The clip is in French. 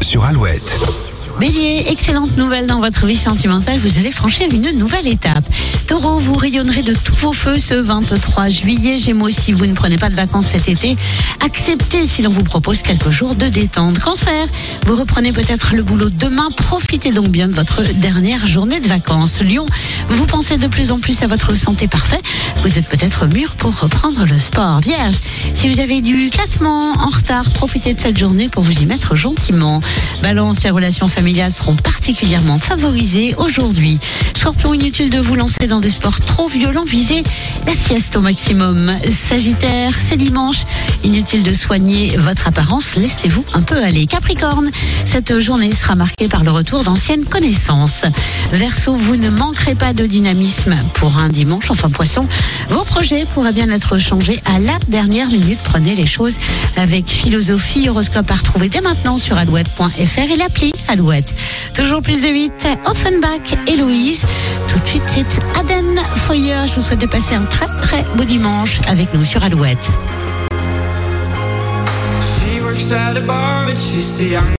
Sur Alouette. Bélier, excellente nouvelle dans votre vie sentimentale, vous allez franchir une nouvelle étape. Taureau, vous rayonnerez de tous vos feux ce 23 juillet. Gémeaux, si vous ne prenez pas de vacances cet été, acceptez si l'on vous propose quelques jours de détente. Cancer, vous reprenez peut-être le boulot demain, profitez donc bien de votre dernière journée de vacances. Lion, vous pensez de plus en plus à votre santé parfaite, vous êtes peut-être mûr pour reprendre le sport. Vierge, si vous avez du classement en retard, profitez de cette journée pour vous y mettre gentiment. Balance, les relations familiales seront particulièrement favorisées aujourd'hui. Scorpion, inutile de vous lancer dans des sports trop violents, visez la sieste au maximum. Sagittaire, c'est dimanche, inutile de soigner votre apparence, laissez-vous un peu aller. Capricorne, cette journée sera marquée par le retour d'anciennes connaissances. Verseau, vous ne manquerez pas de dynamisme pour un dimanche, enfin poisson. Vos projets pourraient bien être changés à la dernière minute. Prenez les choses avec philosophie. Horoscope à retrouver dès maintenant sur alouette.fr et l'appli Alouette. Toujours plus de 8, Offenbach, Héloïse. Tout de suite, c'est Aden Foyer. Je vous souhaite de passer un très très beau dimanche avec nous sur Alouette. Works at a bar, but she's too young